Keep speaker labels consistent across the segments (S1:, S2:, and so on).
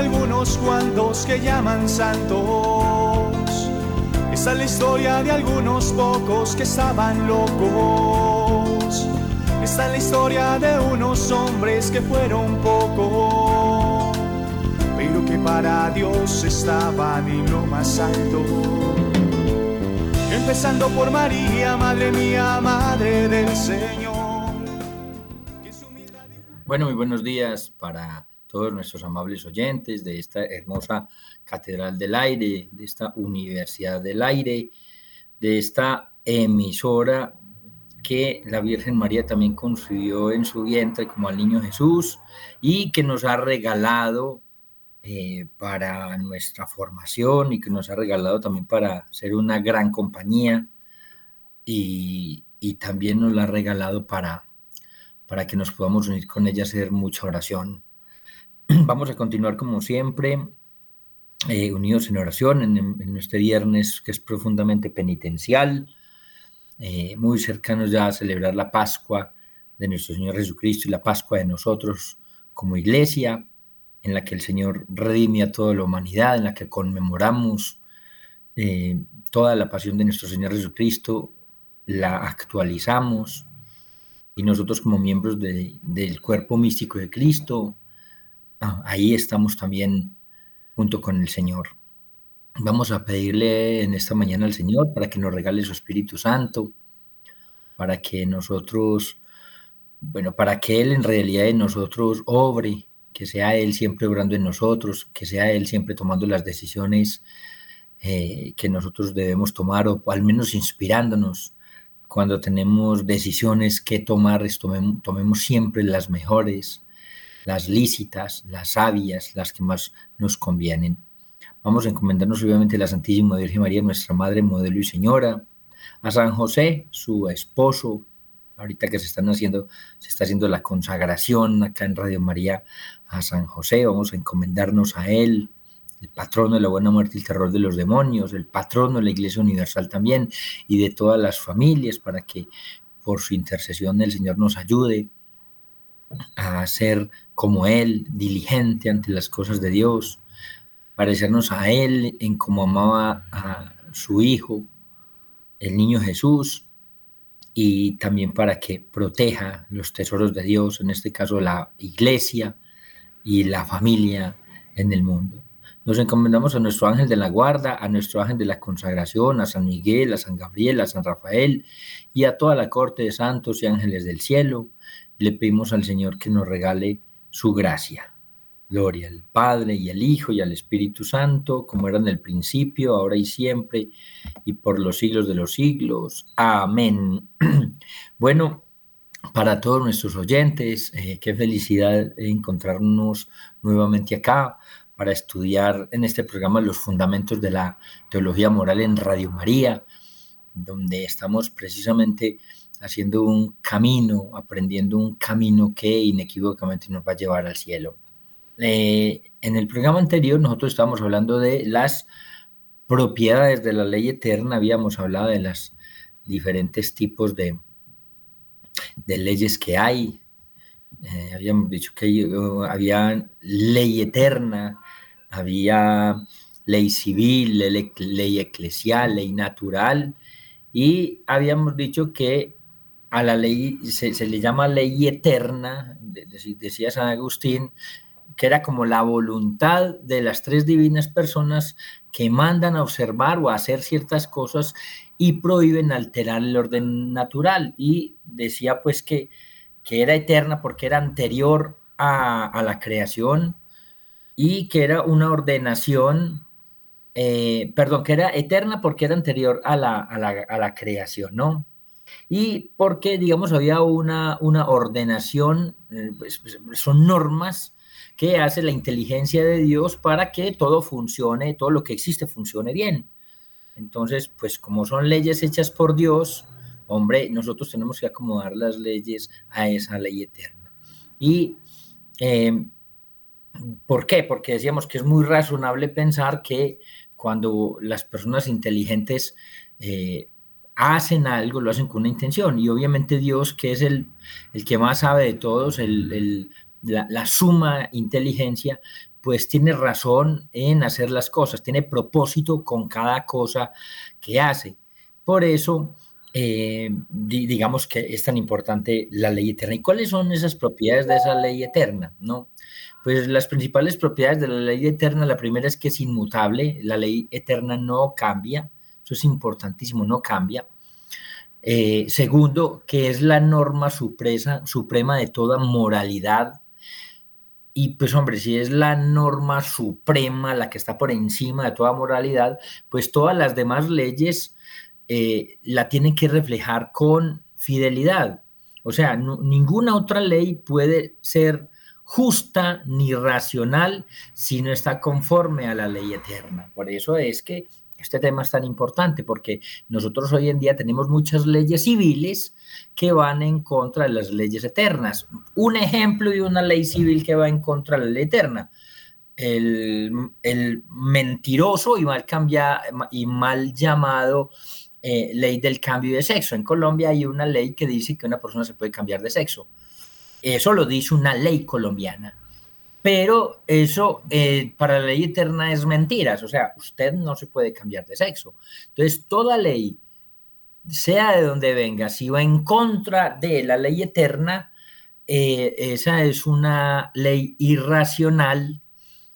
S1: algunos cuantos que llaman santos. Esta es la historia de algunos pocos que estaban locos. Esta es la historia de unos hombres que fueron pocos, pero que para Dios estaban en lo más alto. Empezando por María, Madre mía, Madre del Señor.
S2: Bueno, muy buenos días para todos nuestros amables oyentes de esta hermosa Catedral del Aire, de esta Universidad del Aire, de esta emisora que la Virgen María también construyó en su vientre como al niño Jesús y que nos ha regalado eh, para nuestra formación y que nos ha regalado también para ser una gran compañía y, y también nos la ha regalado para, para que nos podamos unir con ella, hacer mucha oración Vamos a continuar como siempre, eh, unidos en oración en, este viernes que es profundamente penitencial, eh, muy cercanos ya a celebrar la Pascua de nuestro Señor Jesucristo y la Pascua de nosotros como iglesia, en la que el Señor redime a toda la humanidad, en la que conmemoramos eh, toda la pasión de nuestro Señor Jesucristo, la actualizamos y nosotros como miembros del cuerpo místico de Cristo Ah, ahí estamos también junto con el Señor. Vamos a pedirle en esta mañana al Señor para que nos regale su Espíritu Santo, para que nosotros, bueno, para que Él en realidad en nosotros obre, que sea Él siempre obrando en nosotros, que sea Él siempre tomando las decisiones eh, que nosotros debemos tomar, o al menos inspirándonos cuando tenemos decisiones que tomar, tomemos siempre las mejores, las lícitas, las sabias, las que más nos convienen. Vamos a encomendarnos obviamente a la Santísima Virgen María, nuestra Madre, modelo y Señora, a San José, su esposo, ahorita que se están haciendo, se está haciendo la consagración acá en Radio María a San José, vamos a encomendarnos a él, el patrono de la buena muerte y el terror de los demonios, el patrono de la Iglesia Universal también y de todas las familias para que por su intercesión el Señor nos ayude a ser como Él, diligente ante las cosas de Dios, parecernos a Él en como amaba a su Hijo, el niño Jesús, y también para que proteja los tesoros de Dios, en este caso la iglesia y la familia en el mundo. Nos encomendamos a nuestro ángel de la guarda, a nuestro ángel de la consagración, a San Miguel, a San Gabriel, a San Rafael y a toda la corte de santos y ángeles del cielo. Le pedimos al Señor que nos regale su gracia. Gloria al Padre y al Hijo y al Espíritu Santo, como era en el principio, ahora y siempre, y por los siglos de los siglos. Amén. Bueno, para todos nuestros oyentes, eh, qué felicidad encontrarnos nuevamente acá para estudiar en este programa los fundamentos de la teología moral en Radio María, donde estamos precisamente haciendo un camino, aprendiendo un camino que inequívocamente nos va a llevar al cielo. Eh, en el programa anterior nosotros estábamos hablando de las propiedades de la ley eterna, habíamos hablado de los diferentes tipos de, de leyes que hay. Eh, habíamos dicho que había ley eterna, había ley civil, ley, ley eclesial, ley natural, y habíamos dicho que a la ley, se, le llama ley eterna, decía San Agustín, que era como la voluntad de las tres divinas personas que mandan a observar o a hacer ciertas cosas y prohíben alterar el orden natural. Y decía pues que, que era eterna porque era anterior a, la creación y que era una ordenación, eh, perdón, que era eterna porque era anterior a la, a la, a la creación, ¿no? Y porque, digamos, había una, una ordenación, eh, pues, pues, son normas que hace la inteligencia de Dios para que todo funcione, todo lo que existe funcione bien. Entonces, pues como son leyes hechas por Dios, hombre, nosotros tenemos que acomodar las leyes a esa ley eterna. ¿Y eh, por qué? Porque decíamos que es muy razonable pensar que cuando las personas inteligentes eh, hacen algo, lo hacen con una intención. Y obviamente Dios, que es el, el que más sabe de todos, el, la, suma inteligencia, pues tiene razón en hacer las cosas, tiene propósito con cada cosa que hace. Por eso, eh, digamos que es tan importante la ley eterna. ¿Y cuáles son esas propiedades de esa ley eterna? ¿No? Pues las principales propiedades de la ley eterna, la primera es que es inmutable, la ley eterna no cambia, eso es importantísimo, no cambia. Eh, segundo, que es la norma supresa, suprema de toda moralidad. Y pues hombre, si es la norma suprema, la que está por encima de toda moralidad, pues todas las demás leyes eh, la tienen que reflejar con fidelidad. O sea, ninguna otra ley puede ser justa ni racional si no está conforme a la ley eterna. Por eso es que este tema es tan importante porque nosotros hoy en día tenemos muchas leyes civiles que van en contra de las leyes eternas. Un ejemplo de una ley civil que va en contra de la ley eterna. El, mentiroso y mal, y mal llamado eh, ley del cambio de sexo. En Colombia hay una ley que dice que una persona se puede cambiar de sexo. Eso lo dice una ley colombiana pero eso eh, para la ley eterna es mentiras, o sea, usted no se puede cambiar de sexo. Entonces, toda ley, sea de donde venga, si va en contra de la ley eterna, eh, esa es una ley irracional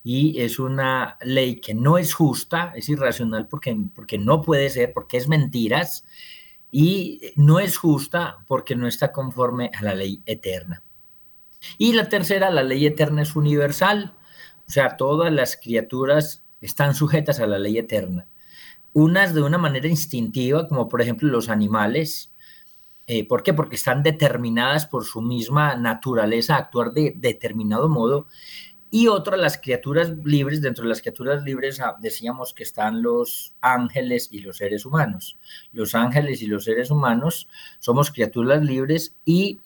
S2: y es una ley que no es justa, es irracional porque, porque no puede ser, porque es mentiras, y no es justa porque no está conforme a la ley eterna. Y la tercera, la ley eterna es universal, o sea, todas las criaturas están sujetas a la ley eterna. Unas de una manera instintiva, como por ejemplo los animales. Eh, ¿Por qué? Porque están determinadas por su misma naturaleza a actuar de determinado modo. Y otras, las criaturas libres, dentro de las criaturas libres ah, decíamos que están los ángeles y los seres humanos. Los ángeles y los seres humanos somos criaturas libres y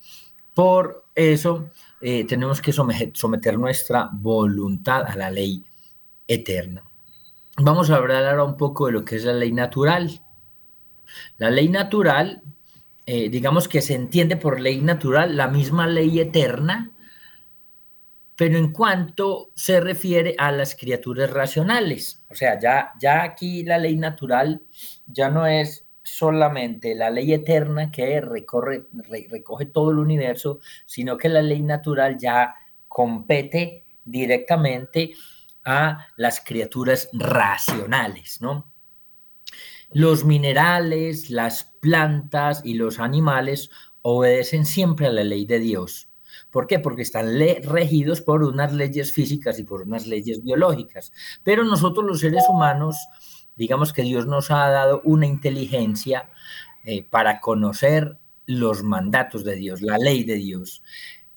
S2: por eso eh, tenemos que someter, nuestra voluntad a la ley eterna. Vamos a hablar ahora un poco de lo que es la ley natural. La ley natural, eh, digamos que se entiende por ley natural la misma ley eterna, pero en cuanto se refiere a las criaturas racionales. O sea, ya, ya aquí la ley natural ya no es solamente la ley eterna que recorre, recoge todo el universo, sino que la ley natural ya compete directamente a las criaturas racionales, ¿no? Los minerales, las plantas y los animales obedecen siempre a la ley de Dios. ¿Por qué? Porque están regidos por unas leyes físicas y por unas leyes biológicas. Pero nosotros los seres humanos digamos que Dios nos ha dado una inteligencia eh, para conocer los mandatos de Dios, la ley de Dios,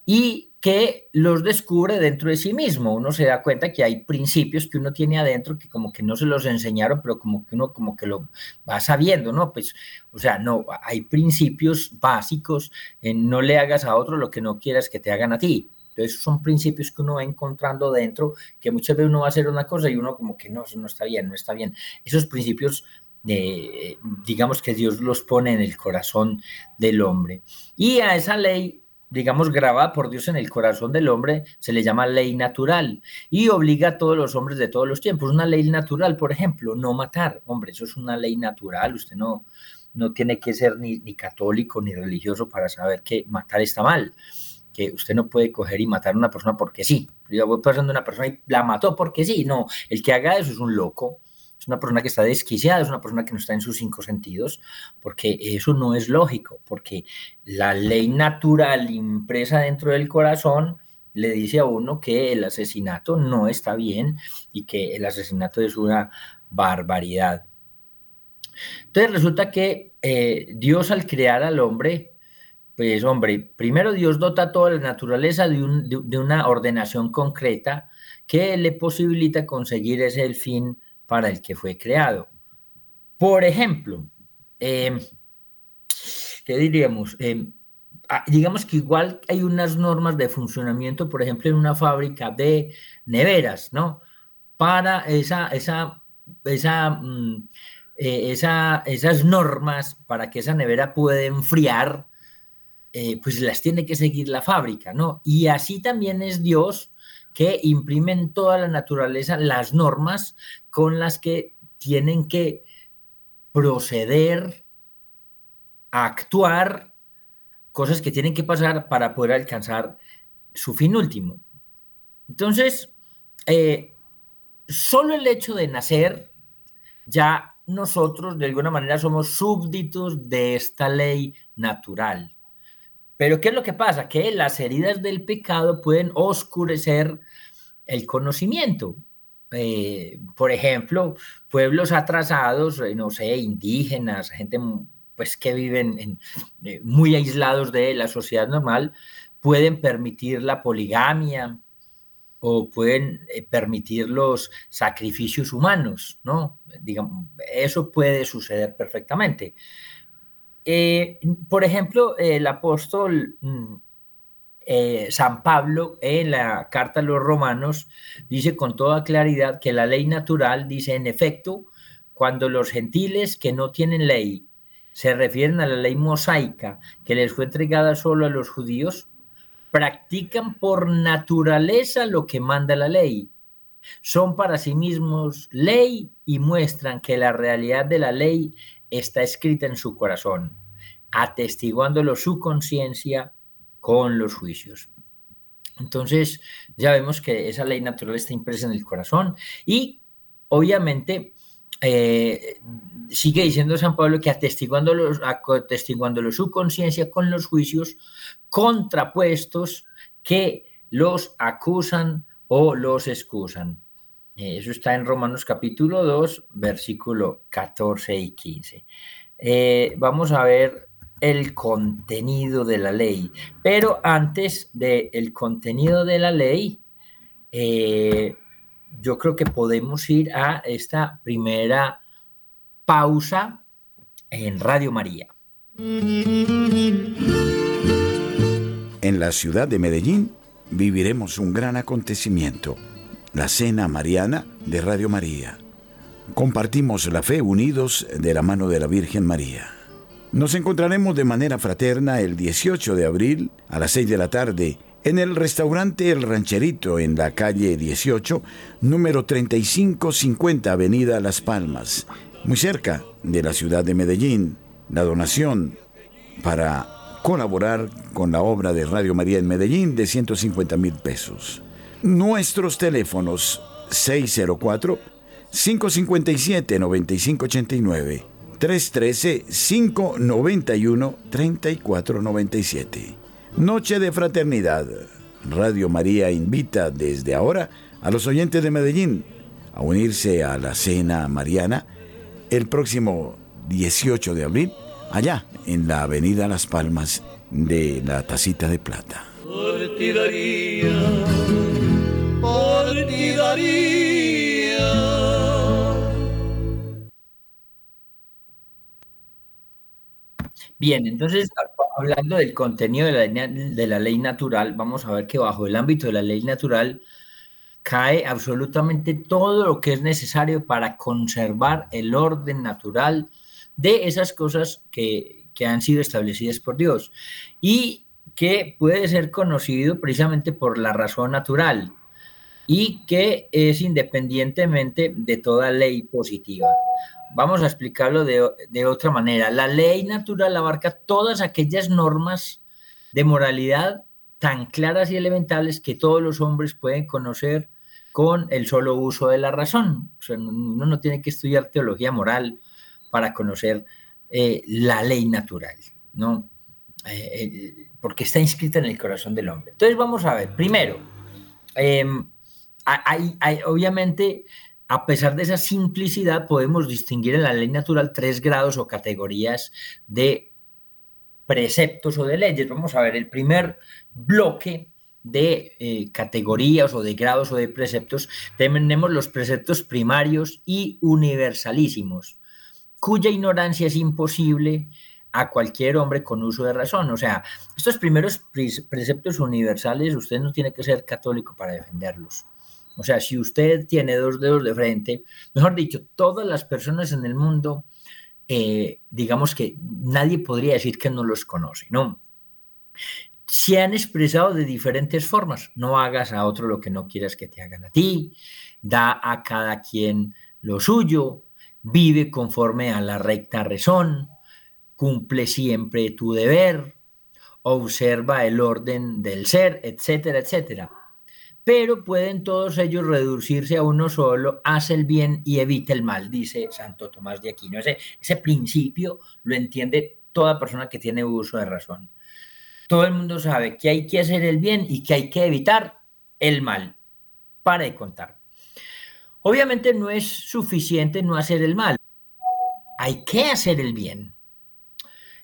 S2: y que los descubre dentro de sí mismo. Uno se da cuenta que hay principios que uno tiene adentro que como que no se los enseñaron, pero como que uno como que lo va sabiendo, ¿no? Pues, o sea, no, hay principios básicos, en no le hagas a otro lo que no quieras que te hagan a ti. Entonces, son principios que uno va encontrando dentro, que muchas veces uno va a hacer una cosa y uno como que no, eso no está bien, no está bien. Esos principios, de, digamos que Dios los pone en el corazón del hombre. Y a esa ley, digamos, grabada por Dios en el corazón del hombre, se le llama ley natural y obliga a todos los hombres de todos los tiempos. Una ley natural, por ejemplo, no matar. Hombre, eso es una ley natural. Usted no, no tiene que ser ni, ni católico ni religioso para saber que matar está mal que usted no puede coger y matar a una persona porque sí. Yo voy pasando una persona y la mató porque sí. No, el que haga eso es un loco. Es una persona que está desquiciada, es una persona que no está en sus cinco sentidos, porque eso no es lógico, porque la ley natural impresa dentro del corazón le dice a uno que el asesinato no está bien y que el asesinato es una barbaridad. Entonces resulta que eh, Dios al crear al hombre pues hombre, primero Dios dota toda la naturaleza de, una ordenación concreta que le posibilita conseguir ese fin para el que fue creado. Por ejemplo, em, ¿qué diríamos? Em, ah, digamos que igual hay unas normas de funcionamiento, por ejemplo, en una fábrica de neveras, ¿no? Para esa, esa, esa, mm, eh, esa, esas normas para que esa nevera pueda enfriar eh, pues las tiene que seguir la fábrica, ¿no? Y así también es Dios que imprime en toda la naturaleza las normas con las que tienen que proceder actuar, cosas que tienen que pasar para poder alcanzar su fin último. Entonces, eh, solo el hecho de nacer, ya nosotros de alguna manera somos súbditos de esta ley natural. Pero ¿qué es lo que pasa? Que las heridas del pecado pueden oscurecer el conocimiento. Eh, por ejemplo, pueblos atrasados, eh, no sé, indígenas, gente pues que viven eh, muy aislados de la sociedad normal, pueden permitir la poligamia o pueden permitir los sacrificios humanos, ¿no? Digamos, eso puede suceder perfectamente. Por ejemplo, el apóstol mm, eh, San Pablo en la carta a los romanos dice con toda claridad que la ley natural dice en efecto, cuando los gentiles que no tienen ley se refieren a la ley mosaica que les fue entregada solo a los judíos, practican por naturaleza lo que manda la ley. Son para sí mismos ley y muestran que la realidad de la ley está escrita en su corazón, atestiguándolo su conciencia con los juicios. Entonces, ya vemos que esa ley natural está impresa en el corazón y obviamente eh, sigue diciendo San Pablo que atestiguándolo, atestiguándolo su conciencia con los juicios contrapuestos que los acusan o los excusan. Eh, eso está en Romanos capítulo 2, versículo 14 y 15. Eh, vamos a ver el contenido de la ley. Pero antes del contenido de la ley, eh, yo creo que podemos ir a esta primera pausa en Radio María.
S3: En la ciudad de Medellín viviremos un gran acontecimiento, la Cena Mariana de Radio María. Compartimos la fe unidos de la mano de la Virgen María. Nos encontraremos de manera fraterna el 18 de abril a las 6 de la tarde en el restaurante El Rancherito en la calle 18, número 3550 Avenida Las Palmas, muy cerca de la ciudad de Medellín. La donación para colaborar con la obra de Radio María en Medellín de 150 mil pesos. Nuestros teléfonos 604 557 9589 313-591-3497. Noche de Fraternidad. Radio María invita desde ahora a los oyentes de Medellín a unirse a la cena mariana el próximo 18 de abril, allá en la Avenida Las Palmas de la Tacita de Plata.
S2: Bien, entonces, hablando del contenido de la, de la ley natural, vamos a ver que bajo el ámbito de la ley natural cae absolutamente todo lo que es necesario para conservar el orden natural de esas cosas que, que han sido establecidas por Dios y que puede ser conocido precisamente por la razón natural y que es independientemente de toda ley positiva. Vamos a explicarlo de, otra manera. La ley natural abarca todas aquellas normas de moralidad tan claras y elementales que todos los hombres pueden conocer con el solo uso de la razón. Uno no tiene que estudiar teología moral para conocer eh, la ley natural, ¿no? Eh, porque está inscrita en el corazón del hombre. Entonces vamos a ver, primero, em, hay, obviamente a pesar de esa simplicidad, podemos distinguir en la ley natural tres grados o categorías de preceptos o de leyes. Vamos a ver el primer bloque de eh, categorías o de grados o de preceptos. Tenemos los preceptos primarios y universalísimos, cuya ignorancia es imposible a cualquier hombre con uso de razón. O sea, estos primeros preceptos universales, usted no tiene que ser católico para defenderlos. O sea, si usted tiene dos dedos de frente, mejor dicho, todas las personas en el mundo, eh, digamos que nadie podría decir que no los conoce, ¿no? se han expresado de diferentes formas. No hagas a otro lo que no quieras que te hagan a ti, da a cada quien lo suyo, vive conforme a la recta razón, cumple siempre tu deber, observa el orden del ser, etcétera, etcétera. Pero pueden todos ellos reducirse a uno solo, haz el bien y evita el mal, dice Santo Tomás de Aquino. Ese, ese principio lo entiende toda persona que tiene uso de razón todo el mundo sabe que hay que hacer el bien y que hay que evitar el mal. Para de contar. Obviamente no es suficiente no hacer el mal. Hay que hacer el bien.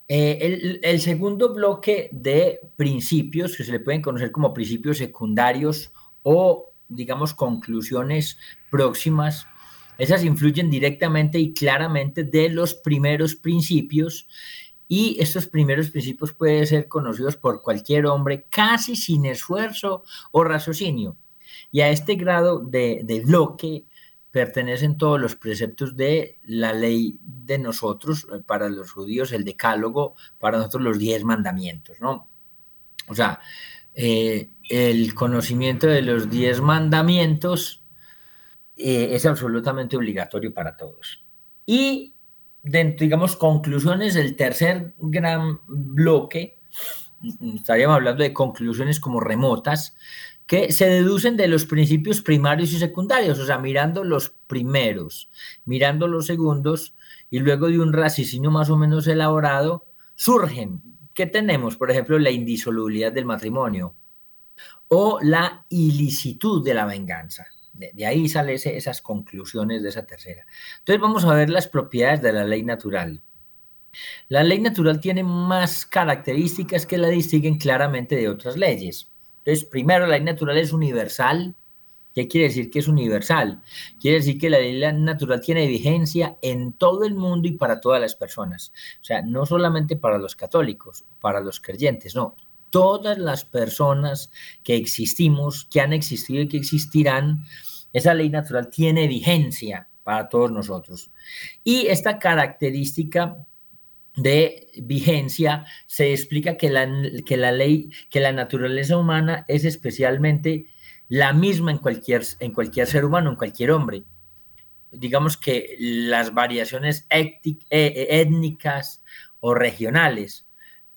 S2: Eh, el, el, segundo bloque de principios, que se le pueden conocer como principios secundarios o, digamos, conclusiones próximas, esas influyen directamente y claramente de los primeros principios y estos primeros principios pueden ser conocidos por cualquier hombre casi sin esfuerzo o raciocinio. Y a este grado de, bloque pertenecen todos los preceptos de la ley de nosotros, eh, para los judíos el decálogo, para nosotros los diez mandamientos, ¿no? O sea, eh, el conocimiento de los diez mandamientos eh, es absolutamente obligatorio para todos. Y dentro, digamos, conclusiones del tercer gran bloque, estaríamos hablando de conclusiones como remotas, que se deducen de los principios primarios y secundarios, o sea, mirando los primeros, mirando los segundos, y luego de un raciocinio más o menos elaborado, surgen, ¿qué tenemos? Por ejemplo, la indisolubilidad del matrimonio o la ilicitud de la venganza. De, ahí salen esas conclusiones de esa tercera. Entonces vamos a ver las propiedades de la ley natural. La ley natural tiene más características que la distinguen claramente de otras leyes. Entonces, primero, la ley natural es universal. ¿Qué quiere decir que es universal? Quiere decir que la ley natural tiene vigencia en todo el mundo y para todas las personas. O sea, no solamente para los católicos, para los creyentes, no todas las personas que existimos, que han existido y que existirán, esa ley natural tiene vigencia para todos nosotros. Y esta característica de vigencia se explica que la, que la ley, que la naturaleza humana es especialmente la misma en cualquier, en cualquier ser humano, en cualquier hombre. Digamos que las variaciones eh, étnicas o regionales,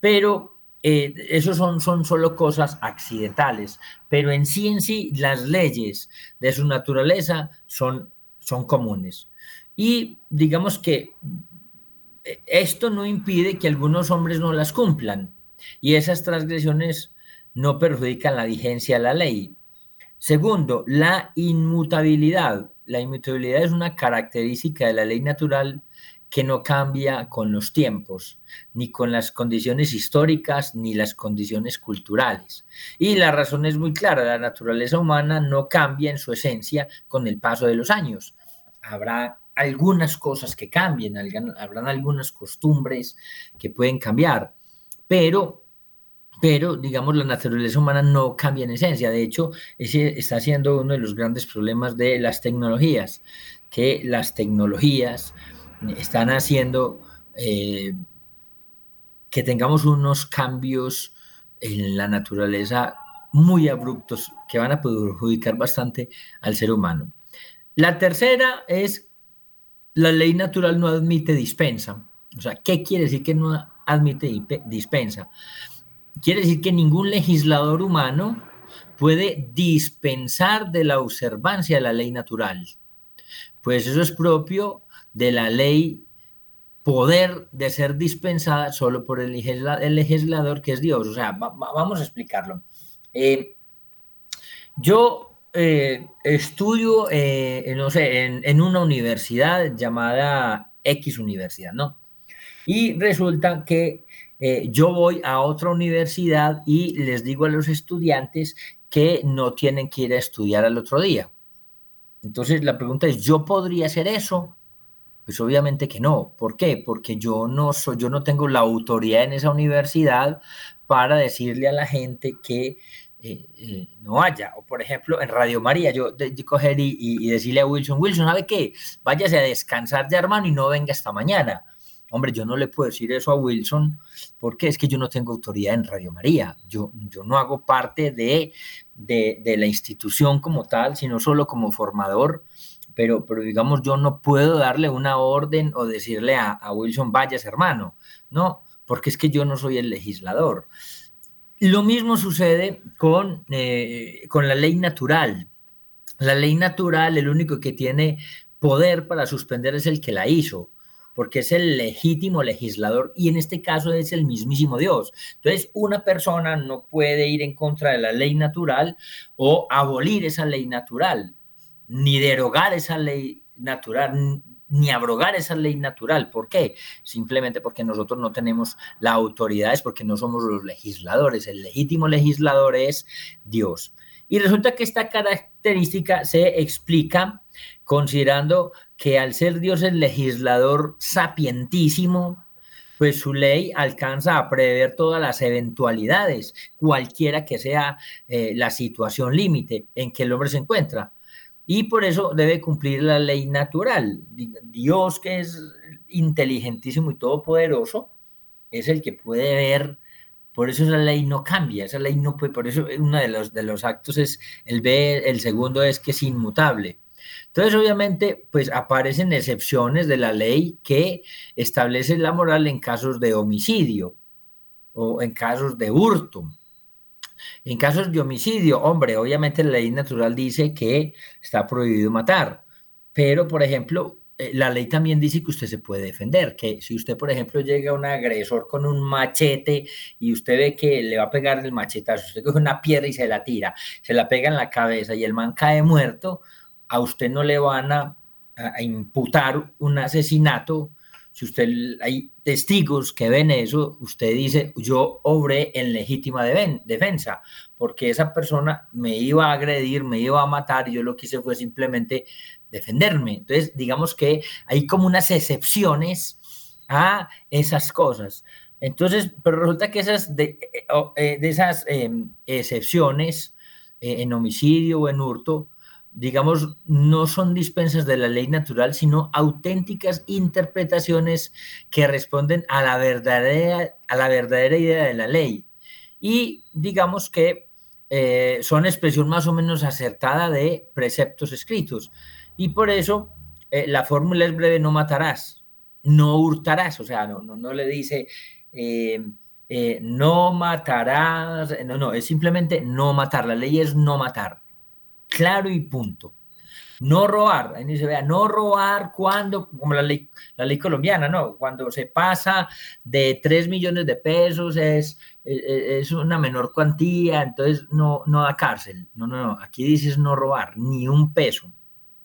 S2: pero eh, eso son, son solo cosas accidentales, pero en sí en sí las leyes de su naturaleza son, son comunes. Y digamos que eh, esto no impide que algunos hombres no las cumplan y esas transgresiones no perjudican la vigencia de la ley. Segundo, la inmutabilidad. La inmutabilidad es una característica de la ley natural que no cambia con los tiempos, ni con las condiciones históricas, ni las condiciones culturales. Y la razón es muy clara, la naturaleza humana no cambia en su esencia con el paso de los años. Habrá algunas cosas que cambien, habrán algunas costumbres que pueden cambiar, pero pero digamos la naturaleza humana no cambia en esencia. De hecho, ese está siendo uno de los grandes problemas de las tecnologías, que las tecnologías están haciendo eh, que tengamos unos cambios en la naturaleza muy abruptos que van a perjudicar bastante al ser humano. La tercera es la ley natural no admite dispensa. O sea, ¿qué quiere decir que no admite dispensa? Quiere decir que ningún legislador humano puede dispensar de la observancia de la ley natural. Pues eso es propio de la ley poder de ser dispensada solo por el, legislador que es Dios. O sea, vamos a explicarlo. Eh, yo eh, estudio, eh, no sé, en, una universidad llamada X Universidad, ¿no? Y resulta que yo voy a otra universidad y les digo a los estudiantes que no tienen que ir a estudiar al otro día. Entonces la pregunta es, ¿yo podría hacer eso? Pues obviamente que no. ¿Por qué? Porque yo no soy, yo no tengo la autoridad en esa universidad para decirle a la gente que eh, eh, no haya. O por ejemplo, en Radio María, yo, de, coger y, decirle a Wilson, Wilson, ¿sabe qué? Váyase a descansar ya, hermano, y no venga esta mañana. hombre, yo no le puedo decir eso a Wilson porque es que yo no tengo autoridad en Radio María, yo, yo no hago parte de, de, la institución como tal, sino solo como formador, pero, pero digamos, yo no puedo darle una orden o decirle a, Wilson, vayas hermano, no, porque es que yo no soy el legislador. Lo mismo sucede con, eh, con la ley natural. La ley natural, el único que tiene poder para suspender es el que la hizo porque es el legítimo legislador y en este caso es el mismísimo Dios. Entonces, una persona no puede ir en contra de la ley natural o abolir esa ley natural, ni derogar esa ley natural, ni abrogar esa ley natural. ¿Por qué? Simplemente porque nosotros no tenemos la autoridad, es porque no somos los legisladores. El legítimo legislador es Dios. Y resulta que esta característica se explica considerando que al ser Dios el legislador sapientísimo, pues su ley alcanza a prever todas las eventualidades, cualquiera que sea eh, la situación límite en que el hombre se encuentra. Y por eso debe cumplir la ley natural. Dios, que es inteligentísimo y todopoderoso, es el que puede ver. Por eso esa ley no cambia, esa ley no puede, por eso uno de los, de los actos es el B, el segundo es que es inmutable. Entonces, obviamente, pues aparecen excepciones de la ley que establece la moral en casos de homicidio o en casos de hurto. En casos de homicidio, hombre, obviamente la ley natural dice que está prohibido matar, pero, por ejemplo, eh, la ley también dice que usted se puede defender, que si usted, por ejemplo, llega a un agresor con un machete y usted ve que le va a pegar el machetazo, usted coge una piedra y se la tira, se la pega en la cabeza y el man cae muerto, a usted no le van a, imputar un asesinato. Si usted hay testigos que ven eso, usted dice, yo obré en legítima defensa, porque esa persona me iba a agredir, me iba a matar, yo lo que hice fue simplemente defenderme. Entonces, digamos que hay como unas excepciones a esas cosas. Entonces, pero resulta que esas de, eh, de esas em, excepciones eh, en homicidio o en hurto, digamos, no son dispensas de la ley natural, sino auténticas interpretaciones que responden a la verdadera, a la verdadera idea de la ley. Y digamos que eh, son expresión más o menos acertada de preceptos escritos. Y por eso eh, la fórmula es breve, no matarás, no hurtarás, o sea, no, no, le dice... Eh, no matarás, no, no, es simplemente no matar, la ley es no matar claro y punto. No robar, ahí se vea, no robar cuando, como la ley, la ley colombiana, ¿no? Cuando se pasa de 3 millones de pesos es, es, una menor cuantía, entonces no, no da cárcel. No, no, no, aquí dices no robar, ni un peso,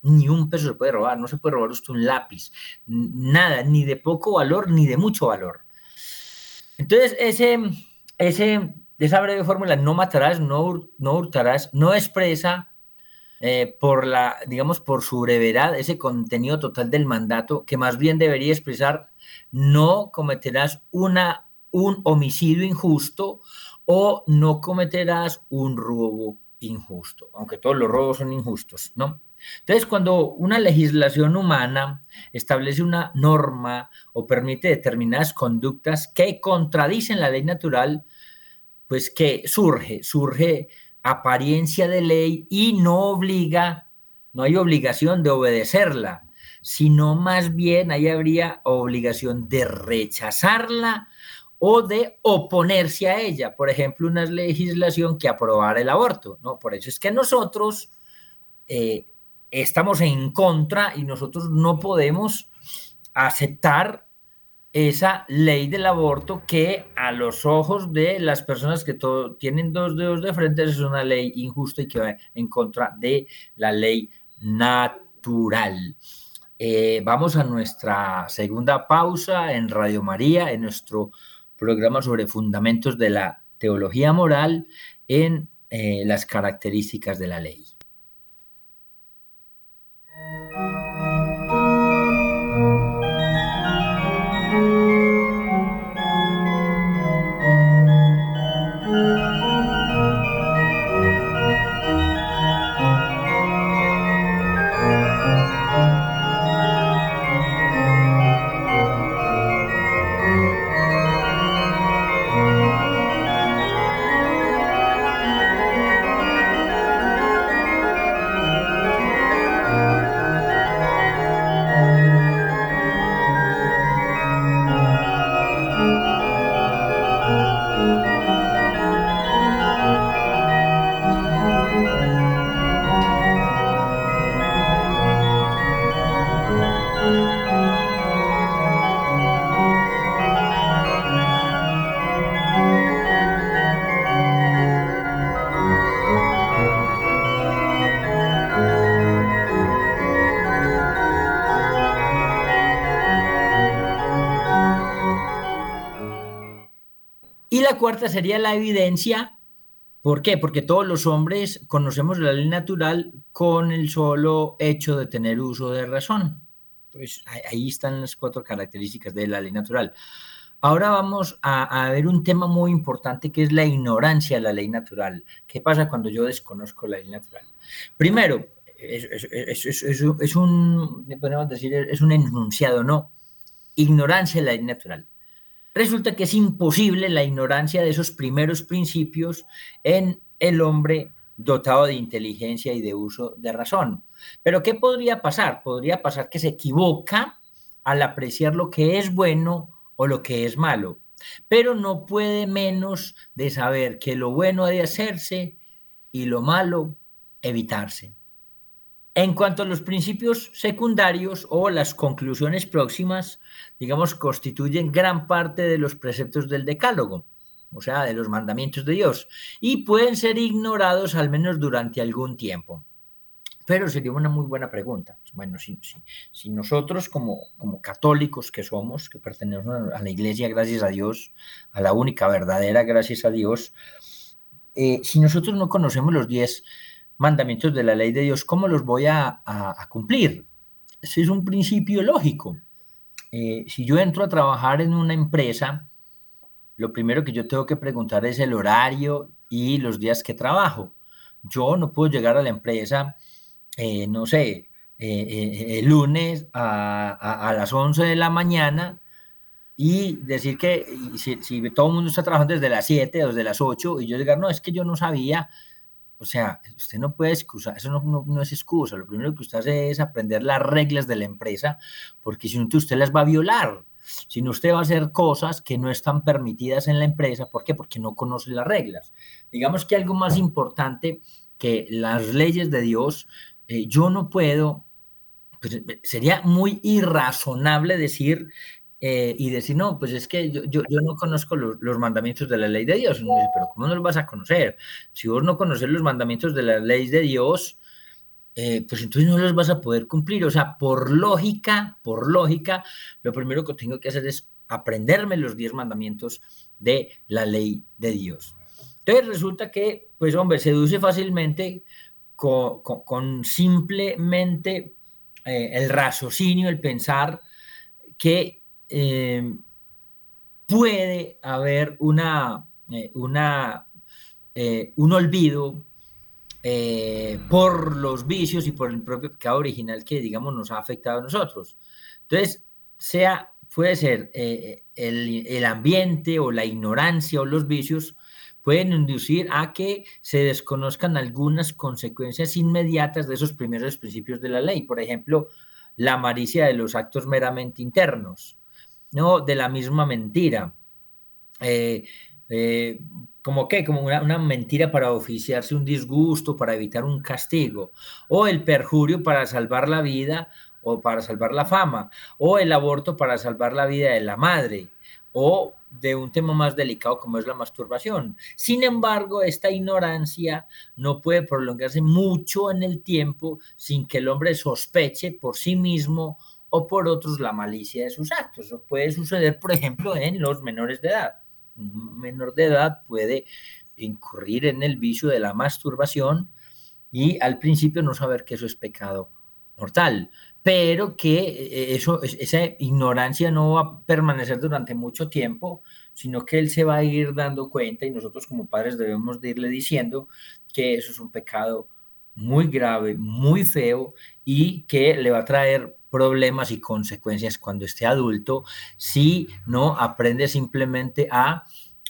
S2: ni un peso se puede robar, no se puede robar usted un lápiz, nada, ni de poco valor, ni de mucho valor. Entonces, ese, ese, esa breve fórmula, no matarás, no, no hurtarás, no expresa eh, por la, digamos, por su brevedad, ese contenido total del mandato, que más bien debería expresar no cometerás una, un homicidio injusto o no cometerás un robo injusto, aunque todos los robos son injustos, ¿no? Entonces, cuando una legislación humana establece una norma o permite determinadas conductas que contradicen la ley natural, pues que surge, surge apariencia de ley y no obliga, no hay obligación de obedecerla, sino más bien ahí habría obligación de rechazarla o de oponerse a ella. Por ejemplo, una legislación que aprobara el aborto, ¿no? Por eso es que nosotros eh, estamos en contra y nosotros no podemos aceptar esa ley del aborto que a los ojos de las personas que tienen dos dedos de frente es una ley injusta y que va en contra de la ley natural. Eh, vamos a nuestra segunda pausa en Radio María, en nuestro programa sobre fundamentos de la teología moral en eh, las características de la ley. Cuarta sería la evidencia. ¿Por qué? Porque todos los hombres conocemos la ley natural con el solo hecho de tener uso de razón. Entonces, ahí están las cuatro características de la ley natural. Ahora vamos a, ver un tema muy importante que es la ignorancia de la ley natural. ¿Qué pasa cuando yo desconozco la ley natural? Primero, es, un, podemos decir, es un enunciado, ¿no? Ignorancia de la ley natural. Resulta que es imposible la ignorancia de esos primeros principios en el hombre dotado de inteligencia y de uso de razón. Pero ¿qué podría pasar? Podría pasar que se equivoca al apreciar lo que es bueno o lo que es malo, pero no puede menos de saber que lo bueno ha de hacerse y lo malo evitarse. En cuanto a los principios secundarios o las conclusiones próximas, digamos, constituyen gran parte de los preceptos del decálogo, o sea, de los mandamientos de Dios, y pueden ser ignorados al menos durante algún tiempo. Pero sería una muy buena pregunta. Bueno, si, nosotros como, como católicos que somos, que pertenecemos a la iglesia, gracias a Dios, a la única verdadera, gracias a Dios, eh, si nosotros no conocemos los diez mandamientos de la ley de Dios, ¿cómo los voy a, cumplir? Ese es un principio lógico. Eh, si yo entro a trabajar en una empresa, lo primero que yo tengo que preguntar es el horario y los días que trabajo. Yo no puedo llegar a la empresa eh, no sé, eh, el lunes a, las 11 de la mañana y decir que si, todo el mundo está trabajando desde las 7 o desde las 8 y yo diga, no, es que yo no sabía, o sea, usted no puede excusar, eso no, no, es excusa, lo primero que usted hace es aprender las reglas de la empresa, porque si no, usted las va a violar, si no, usted va a hacer cosas que no están permitidas en la empresa, ¿por qué? Porque no conoce las reglas. Digamos que algo más importante que las leyes de Dios eh, yo no puedo, pues, sería muy irrazonable decir eh, y decir, no, pues es que yo, yo, no conozco los, mandamientos de la ley de Dios. pero ¿cómo no los vas a conocer? Si vos no conoces los mandamientos de la ley de Dios, pues entonces no los vas a poder cumplir. O sea, por lógica, por lógica, lo primero que tengo que hacer es aprenderme los diez mandamientos de la ley de Dios. Entonces resulta que, pues hombre, seduce fácilmente con, simplemente eh, el raciocinio, el pensar que eh, puede haber una, eh, una un olvido por los vicios y por el propio pecado original que, digamos, nos ha afectado a nosotros. Entonces, sea, puede ser el, el ambiente o la ignorancia o los vicios pueden inducir a que se desconozcan algunas consecuencias inmediatas de esos primeros principios de la ley. Por ejemplo, la malicia de los actos meramente internos, ¿no? De la misma mentira. Eh, eh, como que, como una, una, mentira para oficiarse un disgusto, para evitar un castigo, o el perjurio para salvar la vida o para salvar la fama, o el aborto para salvar la vida de la madre, o de un tema más delicado como es la masturbación. Sin embargo, esta ignorancia no puede prolongarse mucho en el tiempo sin que el hombre sospeche por sí mismo o por otros la malicia de sus actos. Eso puede suceder, por ejemplo, en los menores de edad. Un menor de edad puede incurrir en el vicio de la masturbación y al principio no saber que eso es pecado mortal, pero que eh, eso, esa ignorancia no va a permanecer durante mucho tiempo, sino que él se va a ir dando cuenta y nosotros como padres debemos de irle diciendo que eso es un pecado muy grave, muy feo y que le va a traer problemas y consecuencias cuando esté adulto si no aprende simplemente a,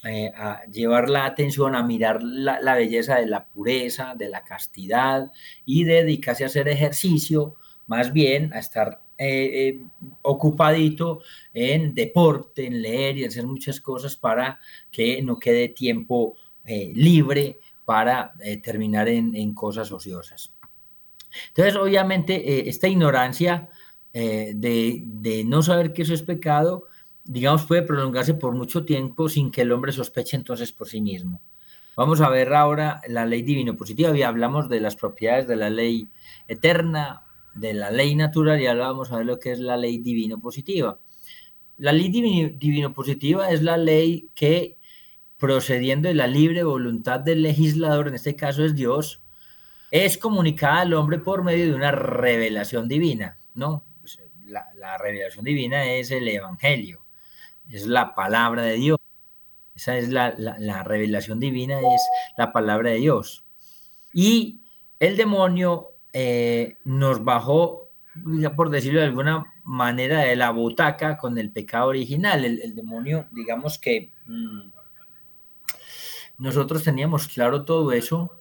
S2: eh, llevar la atención a mirar la, la belleza de la pureza, de la castidad y dedicarse a hacer ejercicio más bien a estar eh, eh, ocupadito en deporte, en leer y hacer muchas cosas para que no quede tiempo eh, libre para terminar en, cosas ociosas. Entonces, obviamente, esta ignorancia de, de, no saber que eso es pecado, digamos, puede prolongarse por mucho tiempo sin que el hombre sospeche entonces por sí mismo. Vamos a ver ahora la ley divino positiva. Ya hablamos de las propiedades de la ley eterna de la ley natural y ahora vamos a ver lo que es la ley divino positiva. La ley divino, positiva es la ley que procediendo de la libre voluntad del legislador, en este caso es Dios, es comunicada al hombre por medio de una revelación divina, ¿no? La, revelación divina es el Evangelio, es la palabra de Dios. Esa es la, revelación divina, es la palabra de Dios. Y el demonio eh, nos bajó, por decirlo de alguna manera, de la butaca con el pecado original. El, demonio, digamos que mm, nosotros teníamos claro todo eso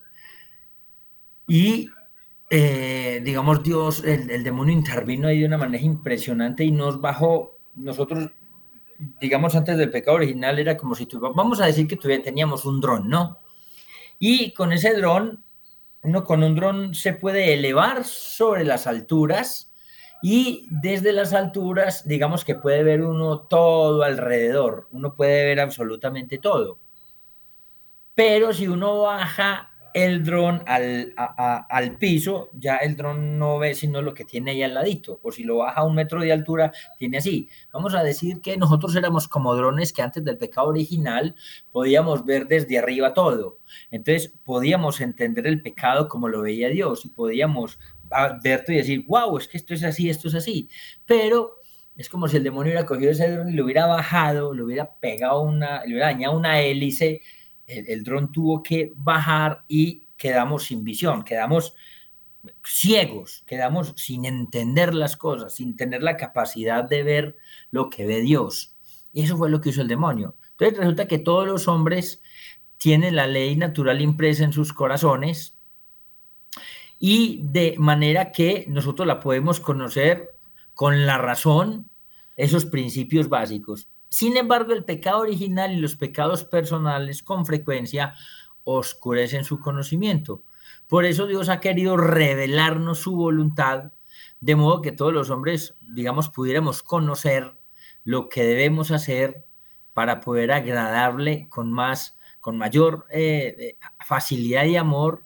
S2: y eh, digamos, Dios, el, demonio intervino ahí de una manera impresionante y nos bajó, nosotros, digamos, antes del pecado original era como si tuviéramos, vamos a decir que teníamos un dron, ¿no? Y con ese dron, uno con un dron se puede elevar sobre las alturas y desde las alturas, digamos que puede ver uno todo alrededor, uno puede ver absolutamente todo. Pero si uno baja el dron al, al, piso, ya el dron no ve sino lo que tiene ahí al ladito, o si lo baja a un metro de altura, tiene así. Vamos a decir que nosotros éramos como drones que antes del pecado original podíamos ver desde arriba todo. Entonces podíamos entender el pecado como lo veía Dios y podíamos verte y decir, wow, es que esto es así, esto es así. Pero es como si el demonio hubiera cogido ese dron y lo hubiera bajado, le hubiera pegado una, le hubiera dañado una hélice el, dron tuvo que bajar y quedamos sin visión, quedamos ciegos, quedamos sin entender las cosas, sin tener la capacidad de ver lo que ve Dios. Y eso fue lo que hizo el demonio. Entonces resulta que todos los hombres tienen la ley natural impresa en sus corazones y de manera que nosotros la podemos conocer con la razón, esos principios básicos. Sin embargo, el pecado original y los pecados personales con frecuencia oscurecen su conocimiento. Por eso Dios ha querido revelarnos su voluntad, de modo que todos los hombres, digamos, pudiéramos conocer lo que debemos hacer para poder agradarle con más, con mayor eh, eh, facilidad y amor,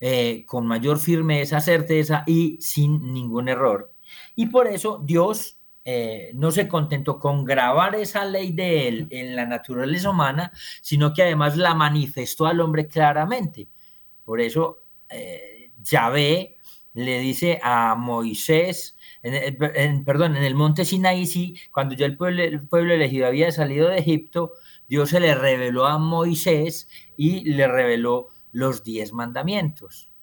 S2: eh, con mayor firmeza, certeza y sin ningún error. Y por eso Dios eh, no se contentó con grabar esa ley de él en la naturaleza humana, sino que además la manifestó al hombre claramente. Por eso eh, Yahvé le dice a Moisés, en, perdón, en el monte Sinaí, cuando ya el pueblo, el pueblo elegido había salido de Egipto, Dios se le reveló a Moisés y le reveló los diez mandamientos.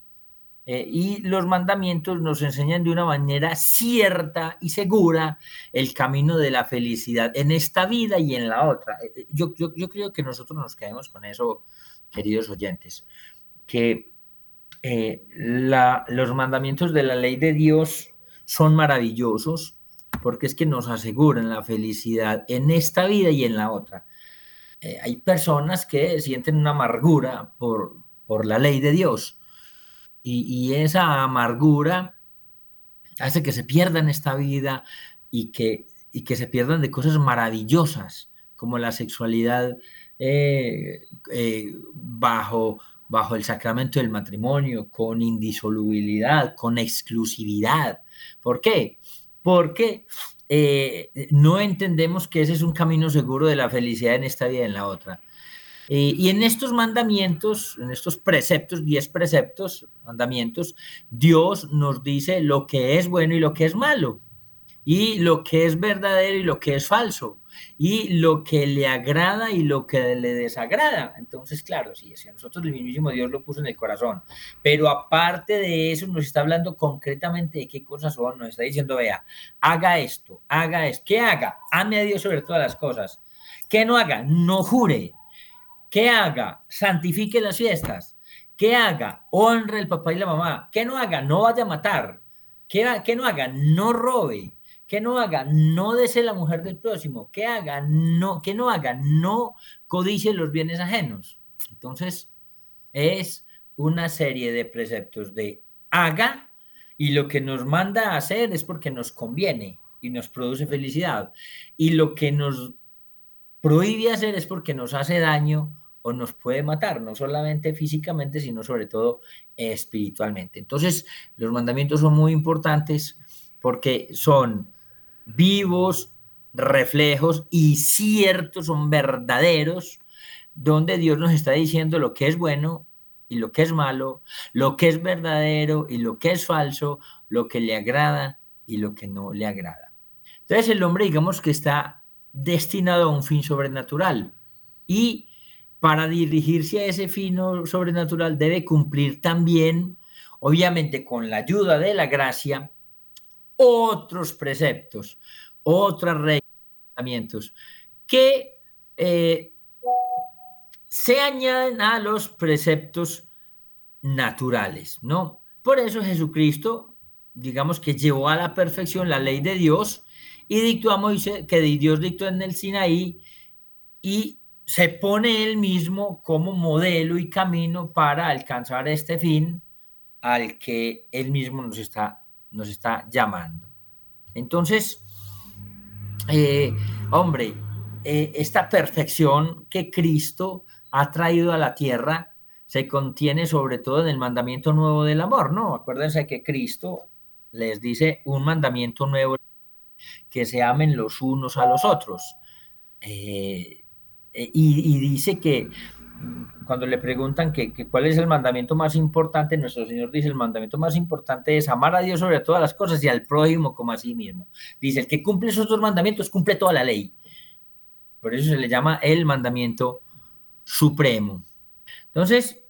S2: Eh, y los mandamientos nos enseñan de una manera cierta y segura el camino de la felicidad en esta vida y en la otra. Eh, eh, yo, creo que nosotros nos quedemos con eso, queridos oyentes, que los mandamientos de la ley de Dios son maravillosos porque es que nos aseguran la felicidad en esta vida y en la otra. hay personas que sienten una amargura por, por la ley de Dios y, esa amargura hace que se pierdan esta vida y que, y que se pierdan de cosas maravillosas como la sexualidad eh, eh, bajo, bajo el sacramento del matrimonio, con indisolubilidad, con exclusividad. ¿Por qué? Porque eh, no entendemos que ese es un camino seguro de la felicidad en esta vida y en la otra. Eh, y en estos mandamientos, en estos preceptos, diez preceptos, mandamientos, Dios nos dice lo que es bueno y lo que es malo, y lo que es verdadero y lo que es falso, y lo que le agrada y lo que le desagrada. Entonces, claro, sí, si a nosotros el mismísimo Dios lo puso en el corazón, pero aparte de eso nos está hablando concretamente de qué cosas son, nos está diciendo, vea, haga esto, haga esto, ¿qué haga? Ame a Dios sobre todas las cosas. ¿Qué no haga? No jure, ¿Qué haga? Santifique las fiestas. ¿Qué haga? Honre el papá y la mamá. ¿Qué no haga? No vaya a matar. ¿Qué, no haga? No robe. ¿Qué no haga? No desee la mujer del próximo. ¿Qué haga? No, que no haga? No codicie los bienes ajenos. Entonces, es una serie de preceptos de haga y lo que nos manda a hacer es porque nos conviene y nos produce felicidad. Y lo que nos prohíbe hacer es porque nos hace daño o nos puede matar, no solamente físicamente, sino sobre todo espiritualmente. Entonces, los mandamientos son muy importantes porque son vivos, reflejos y ciertos, son verdaderos donde Dios nos está diciendo lo que es bueno y lo que es malo, lo que es verdadero y lo que es falso, lo que le agrada y lo que no le agrada. Entonces el hombre digamos que está destinado a un fin sobrenatural y para dirigirse a ese fin sobrenatural debe cumplir también, obviamente con la ayuda de la gracia, otros preceptos, otras reglas, que eh, se añaden a los preceptos naturales, ¿no? Por eso Jesucristo, digamos que llevó a la perfección la ley de Dios y dictó a Moisés, que Dios dictó en el Sinaí, y se pone él mismo como modelo y camino para alcanzar este fin al que él mismo nos está, nos está llamando. Entonces, eh, hombre, eh, esta perfección que Cristo ha traído a la tierra se contiene sobre todo en el mandamiento nuevo del amor, ¿no? Acuérdense que Cristo les dice un mandamiento nuevo, que se amen los unos a los otros. Eh, y, dice que cuando le preguntan que, cuál es el mandamiento más importante, nuestro Señor dice, el mandamiento más importante es amar a Dios sobre todas las cosas y al prójimo como a sí mismo. Dice, el que cumple esos dos mandamientos cumple toda la ley. Por eso se le llama el mandamiento supremo. Entonces,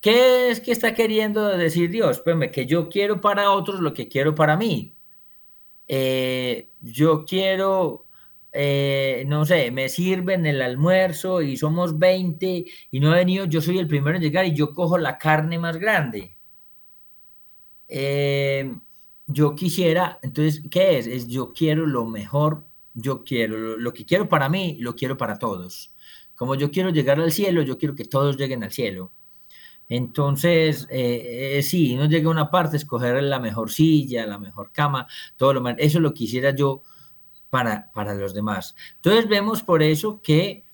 S2: ¿qué es que está queriendo decir Dios? Pues que yo quiero para otros lo que quiero para mí. Eh, yo quiero eh, no sé, me sirven el almuerzo y somos 20 y no he venido, yo soy el primero en llegar y yo cojo la carne más grande. Eh, yo quisiera, entonces, ¿qué es? Es yo quiero lo mejor, yo quiero, lo, que quiero para mí, lo quiero para todos. Como yo quiero llegar al cielo, yo quiero que todos lleguen al cielo. Entonces, eh, sí, no llega a una parte, escoger la mejor silla, la mejor cama, todo lo más. Eso lo quisiera yo para, para los demás. Entonces vemos por eso que,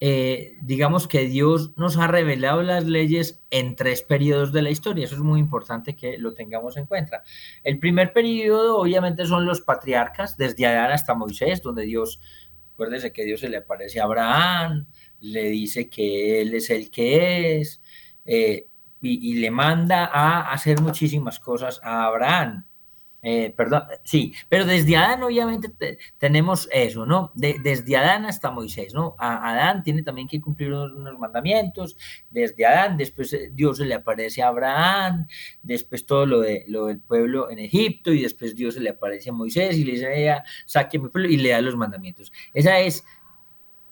S2: eh, digamos que Dios nos ha revelado las leyes en tres periodos de la historia. Eso es muy importante que lo tengamos en cuenta. El primer periodo obviamente son los patriarcas, desde Adán hasta Moisés, donde Dios, acuérdense que Dios se le aparece a Abraham, le dice que Él es el que es. Eh, y, le manda a hacer muchísimas cosas a Abraham. Eh, perdón, sí, pero desde Adán obviamente tenemos eso, ¿no? desde Adán hasta Moisés, ¿no? Adán tiene también que cumplir unos, mandamientos, desde Adán, después eh, Dios se le aparece a Abraham, después todo lo, de, lo del pueblo en Egipto y después Dios se le aparece a Moisés y le dice, saque mi pueblo y le da los mandamientos. Esa es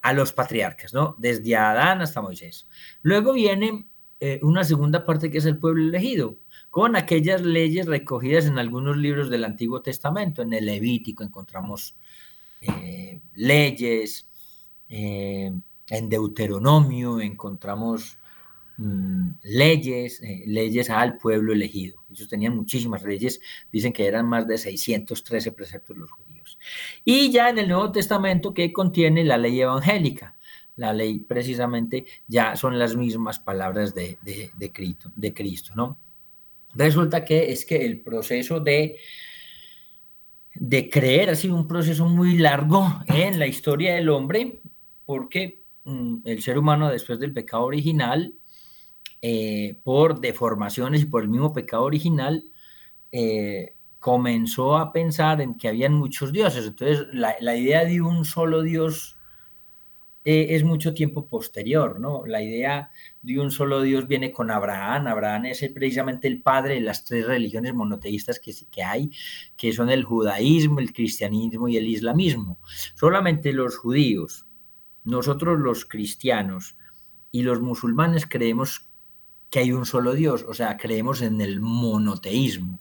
S2: a los patriarcas, ¿no? Desde Adán hasta Moisés. Luego viene eh, una segunda parte que es el pueblo elegido con aquellas leyes recogidas en algunos libros del Antiguo Testamento. En el Levítico encontramos eh, leyes, eh, en Deuteronomio encontramos mm, leyes, eh, leyes al pueblo elegido. Ellos tenían muchísimas leyes, dicen que eran más de 613 preceptos los judíos. Y ya en el Nuevo Testamento que contiene la ley evangélica. La ley precisamente ya son las mismas palabras de, de Cristo, de Cristo, ¿no? Resulta que es que el proceso de, de creer ha sido un proceso muy largo en la historia del hombre, porque mm, el ser humano después del pecado original, eh, por deformaciones y por el mismo pecado original, eh, comenzó a pensar en que habían muchos dioses. Entonces, la idea de un solo Dios eh, es mucho tiempo posterior, ¿no? La idea de un solo Dios viene con Abraham. Abraham es precisamente el padre de las tres religiones monoteístas que, que hay, que son el judaísmo, el cristianismo y el islamismo. Solamente los judíos, nosotros los cristianos y los musulmanes creemos que hay un solo Dios, o sea, creemos en el monoteísmo.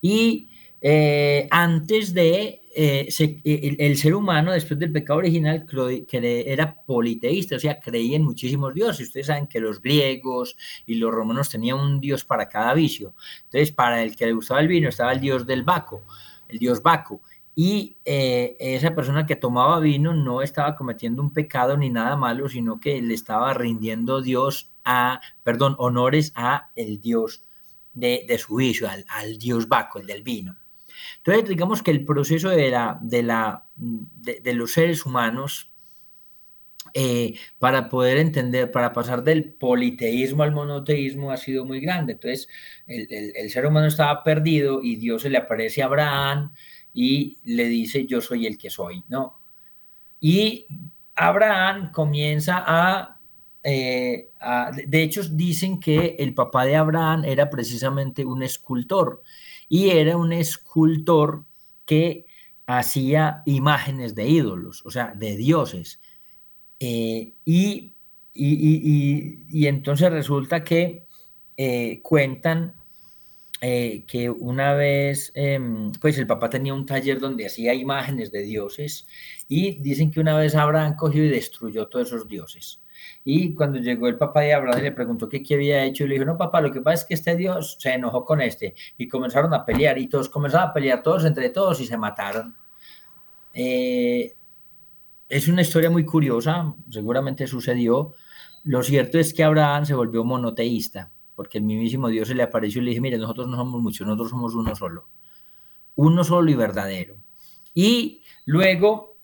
S2: Y eh, antes de eh, eh, el, ser humano, después del pecado original, era politeísta, o sea, creía en muchísimos dioses. Ustedes saben que los griegos y los romanos tenían un dios para cada vicio. Entonces, para el que le gustaba el vino estaba el dios del Baco, el dios Baco. Y esa persona que tomaba vino no estaba cometiendo un pecado ni nada malo, sino que le estaba rindiendo Dios a, perdón, honores a el dios de, su vicio, al, al dios Baco, el del vino. Entonces, digamos que el proceso de, la, de, la, de, los seres humanos eh, para poder entender, para pasar del politeísmo al monoteísmo ha sido muy grande. Entonces, el, ser humano estaba perdido y Dios se le aparece a Abraham y le dice, yo soy el que soy, ¿no? Y Abraham comienza a, eh, a, de hecho, dicen que el papá de Abraham era precisamente un escultor y era un escultor que hacía imágenes de ídolos, o sea, de dioses. Eh, y, y, entonces resulta que eh, cuentan eh, que una vez, em, pues el papá tenía un taller donde hacía imágenes de dioses y dicen que una vez Abraham cogió y destruyó todos esos dioses. Y cuando llegó el papá de Abraham le preguntó qué, qué había hecho y le dijo, no papá, lo que pasa es que este dios se enojó con este y comenzaron a pelear y todos comenzaron a pelear todos entre todos y se mataron. Eh, es una historia muy curiosa, seguramente sucedió. Lo cierto es que Abraham se volvió monoteísta, porque el mismísimo Dios se le apareció y le dije, mire, nosotros no somos muchos, nosotros somos uno solo, uno solo y verdadero. Y luego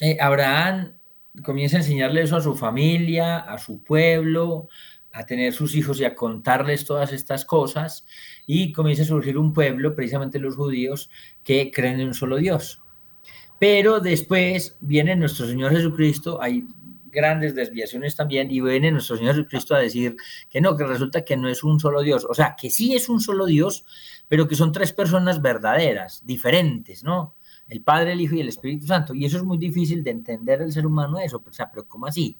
S2: eh, Abraham comienza a enseñarle eso a su familia, a su pueblo, a tener sus hijos y a contarles todas estas cosas, y comienza a surgir un pueblo, precisamente los judíos, que creen en un solo Dios. Pero después viene nuestro Señor Jesucristo, hay grandes desviaciones también, y viene nuestro Señor Jesucristo a decir que no, que resulta que no es un solo Dios, o sea, que sí es un solo Dios, pero que son tres personas verdaderas, diferentes, ¿no? El Padre, el Hijo y el Espíritu Santo. Y eso es muy difícil de entender el ser humano eso, o sea, pero ¿cómo así?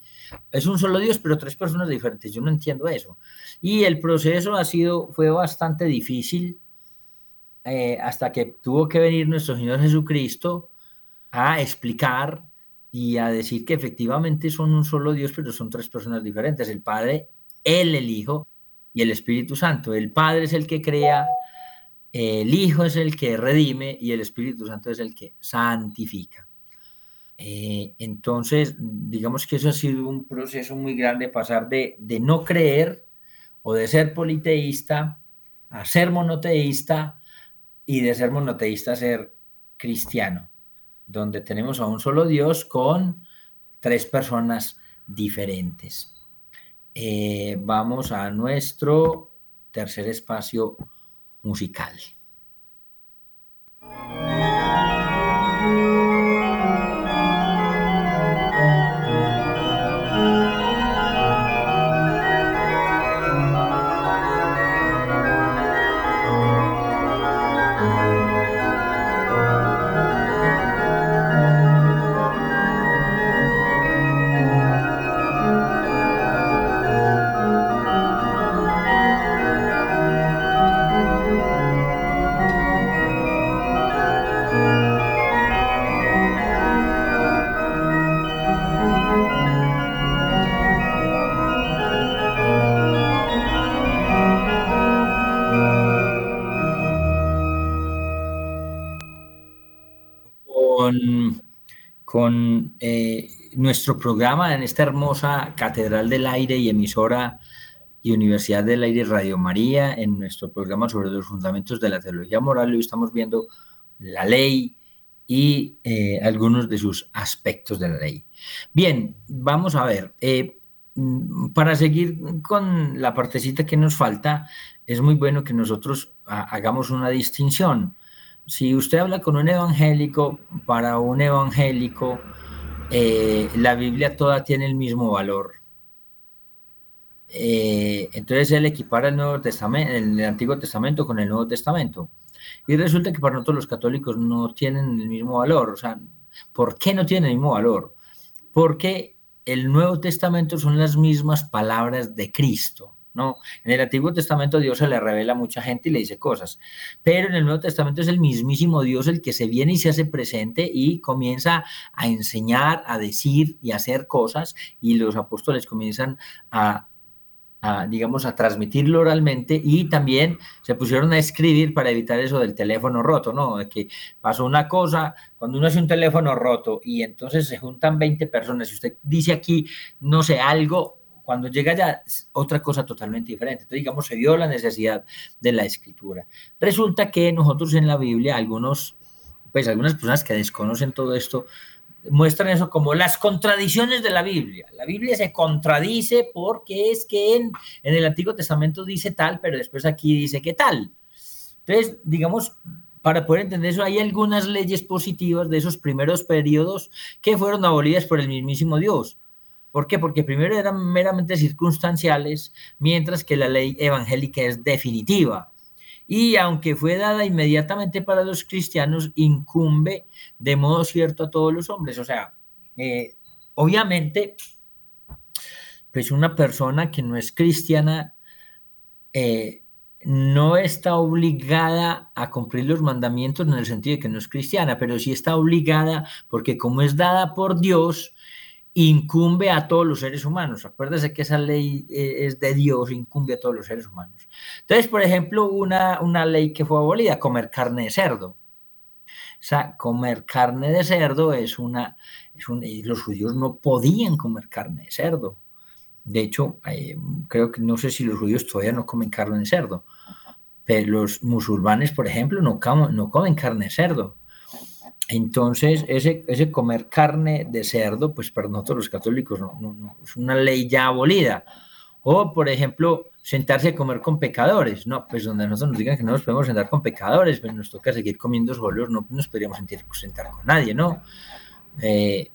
S2: Es un solo Dios, pero tres personas diferentes, yo no entiendo eso. Y el proceso ha sido, fue bastante difícil eh, hasta que tuvo que venir nuestro Señor Jesucristo a explicar y a decir que efectivamente son un solo Dios, pero son tres personas diferentes, el Padre, Él, el Hijo y el Espíritu Santo. El Padre es el que crea, el Hijo es el que redime y el Espíritu Santo es el que santifica. Eh, entonces, digamos que eso ha sido un proceso muy grande, pasar de, de no creer o de ser politeísta a ser monoteísta y de ser monoteísta a ser cristiano donde tenemos a un solo Dios con tres personas diferentes. Eh, vamos a nuestro tercer espacio musical. Con, eh, nuestro programa en esta hermosa Catedral del Aire y emisora y Universidad del Aire Radio María, en nuestro programa sobre los fundamentos de la teología moral. Hoy estamos viendo la ley y eh, algunos de sus aspectos de la ley. Bien, vamos a ver. Eh, para seguir con la partecita que nos falta, es muy bueno que nosotros hagamos una distinción si usted habla con un evangélico, para un evangélico, eh, la Biblia toda tiene el mismo valor. Eh, entonces él equipara el, Nuevo Testamento, el Antiguo Testamento con el Nuevo Testamento. Y resulta que para nosotros los católicos no tienen el mismo valor. O sea, ¿por qué no tienen el mismo valor? Porque el Nuevo Testamento son las mismas palabras de Cristo. ¿No? En el Antiguo Testamento Dios se le revela a mucha gente y le dice cosas, pero en el Nuevo Testamento es el mismísimo Dios el que se viene y se hace presente y comienza a enseñar, a decir y a hacer cosas y los apóstoles comienzan a, digamos, a transmitirlo oralmente y también se pusieron a escribir para evitar eso del teléfono roto, ¿no? De que pasó una cosa, cuando uno hace un teléfono roto y entonces se juntan 20 personas y usted dice aquí, no sé, algo, cuando llega ya otra cosa totalmente diferente. Entonces, digamos, se vio la necesidad de la escritura. Resulta que nosotros en la Biblia, algunos, pues algunas personas que desconocen todo esto, muestran eso como las contradicciones de la Biblia. La Biblia se contradice porque es que en, en el Antiguo Testamento dice tal, pero después aquí dice que tal. Entonces, digamos, para poder entender eso, hay algunas leyes positivas de esos primeros periodos que fueron abolidas por el mismísimo Dios. ¿Por qué? Porque primero eran meramente circunstanciales, mientras que la ley evangélica es definitiva. Y aunque fue dada inmediatamente para los cristianos, incumbe de modo cierto a todos los hombres. O sea, eh, obviamente, pues una persona que no es cristiana eh, no está obligada a cumplir los mandamientos en el sentido de que no es cristiana, pero sí está obligada porque como es dada por Dios, incumbe a todos los seres humanos. Acuérdese que esa ley eh, es de Dios, incumbe a todos los seres humanos. Entonces, por ejemplo, una, una ley que fue abolida, comer carne de cerdo. O sea, comer carne de cerdo es una, es los judíos no podían comer carne de cerdo. De hecho, eh, creo que no sé si los judíos todavía no comen carne de cerdo, pero los musulmanes, por ejemplo, no, no comen carne de cerdo. Entonces, ese, ese comer carne de cerdo, pues para nosotros los católicos no, es una ley ya abolida. O, por ejemplo, sentarse a comer con pecadores. No, pues donde nosotros nos digan que no nos podemos sentar con pecadores, pues nos toca seguir comiendo solos, no nos podríamos sentir, sentar con nadie, ¿no? Eh,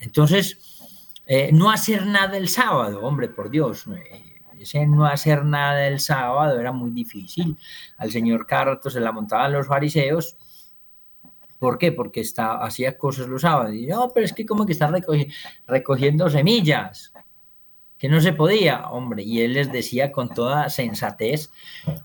S2: entonces, eh, no hacer nada el sábado, hombre, por Dios. Eh, ese no hacer nada el sábado era muy difícil. Al señor Carto se la montaban los fariseos. ¿Por qué? Porque está, hacía cosas los sábados. Y no, pero es que como que está recogiendo semillas, que no se podía, hombre. Y él les decía con toda sensatez,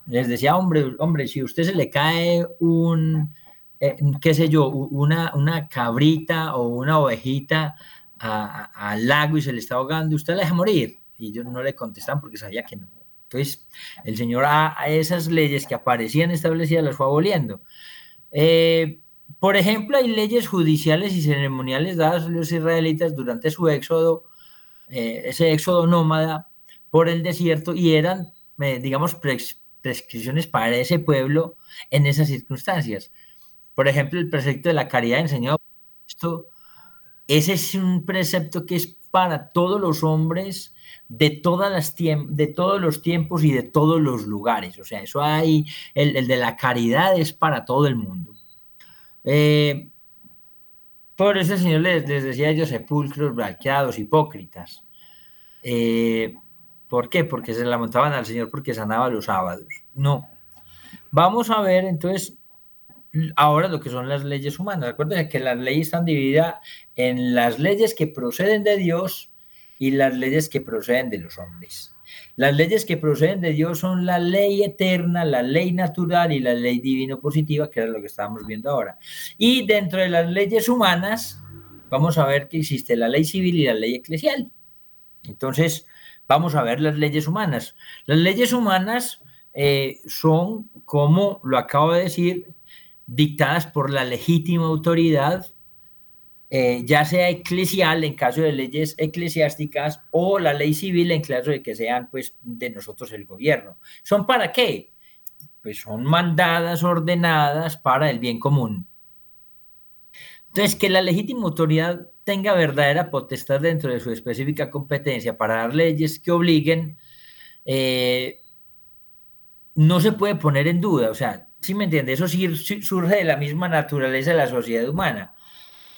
S2: les decía, hombre, hombre, si a usted se le cae un, eh, qué sé yo, una, una cabrita o una ovejita al lago y se le está ahogando, usted la deja morir. Y ellos no le contestan porque sabía que no. Entonces, el Señor a, esas leyes que aparecían establecidas las fue aboliendo. Eh, por ejemplo, hay leyes judiciales y ceremoniales dadas a los israelitas durante su éxodo, eh, ese éxodo nómada por el desierto, y eran, eh, digamos, prescripciones para ese pueblo en esas circunstancias. Por ejemplo, el precepto de la caridad enseñado esto ese es un precepto que es para todos los hombres de, todas las de todos los tiempos y de todos los lugares. O sea, eso hay, el, de la caridad es para todo el mundo. Eh, por eso el Señor les, decía a ellos sepulcros, blanqueados, hipócritas. Eh, ¿Por qué? Porque se la montaban al Señor porque sanaba los sábados. No. Vamos a ver entonces ahora lo que son las leyes humanas. Recuerden que las leyes están divididas en las leyes que proceden de Dios y las leyes que proceden de los hombres. Las leyes que proceden de Dios son la ley eterna, la ley natural y la ley divino positiva, que es lo que estábamos viendo ahora. Y dentro de las leyes humanas, vamos a ver que existe la ley civil y la ley eclesial. Entonces, vamos a ver las leyes humanas. Las leyes humanas eh, son, como lo acabo de decir, dictadas por la legítima autoridad, eh, ya sea eclesial en caso de leyes eclesiásticas o la ley civil en caso de que sean pues de nosotros el gobierno. ¿Son para qué? Pues son mandadas, ordenadas para el bien común. Entonces, que la legítima autoridad tenga verdadera potestad dentro de su específica competencia para dar leyes que obliguen, eh, no se puede poner en duda. O sea, ¿Sí me entiende? Eso surge de la misma naturaleza de la sociedad humana.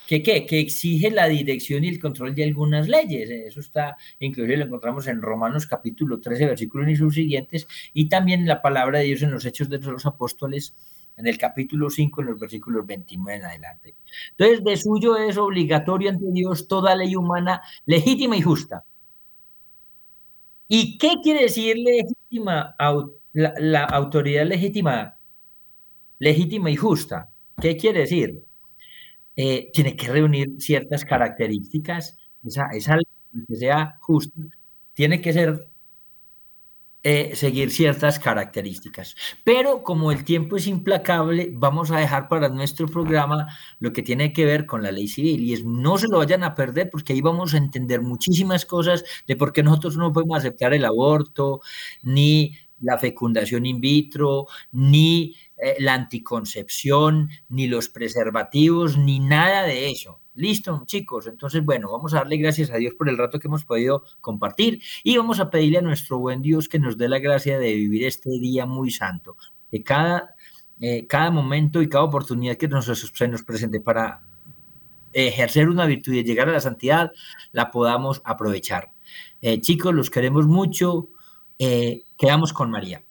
S2: ¿Qué, qué? Que exige la dirección y el control de algunas leyes. Eso está, inclusive lo encontramos en Romanos capítulo 13, versículos y sus siguientes, y también la palabra de Dios en los Hechos de los Apóstoles, en el capítulo 5, en los versículos 29 en adelante. Entonces, de suyo es obligatorio ante Dios toda ley humana legítima y justa. ¿Y qué quiere decir legítima? La, la autoridad legítima legítima y justa. ¿Qué quiere decir? Eh, tiene que reunir ciertas características, esa, esa que sea justa, tiene que ser eh, seguir ciertas características. Pero como el tiempo es implacable, vamos a dejar para nuestro programa lo que tiene que ver con la ley civil y es no se lo vayan a perder porque ahí vamos a entender muchísimas cosas de por qué nosotros no podemos aceptar el aborto, ni la fecundación in vitro, ni eh, la anticoncepción, ni los preservativos, ni nada de eso. Listo, chicos. Entonces, bueno, vamos a darle gracias a Dios por el rato que hemos podido compartir y vamos a pedirle a nuestro buen Dios que nos dé la gracia de vivir este día muy santo, que cada, eh, cada momento y cada oportunidad que nos, se nos presente para ejercer una virtud y llegar a la santidad, la podamos aprovechar. Eh, chicos, los queremos mucho. Quedamos con María.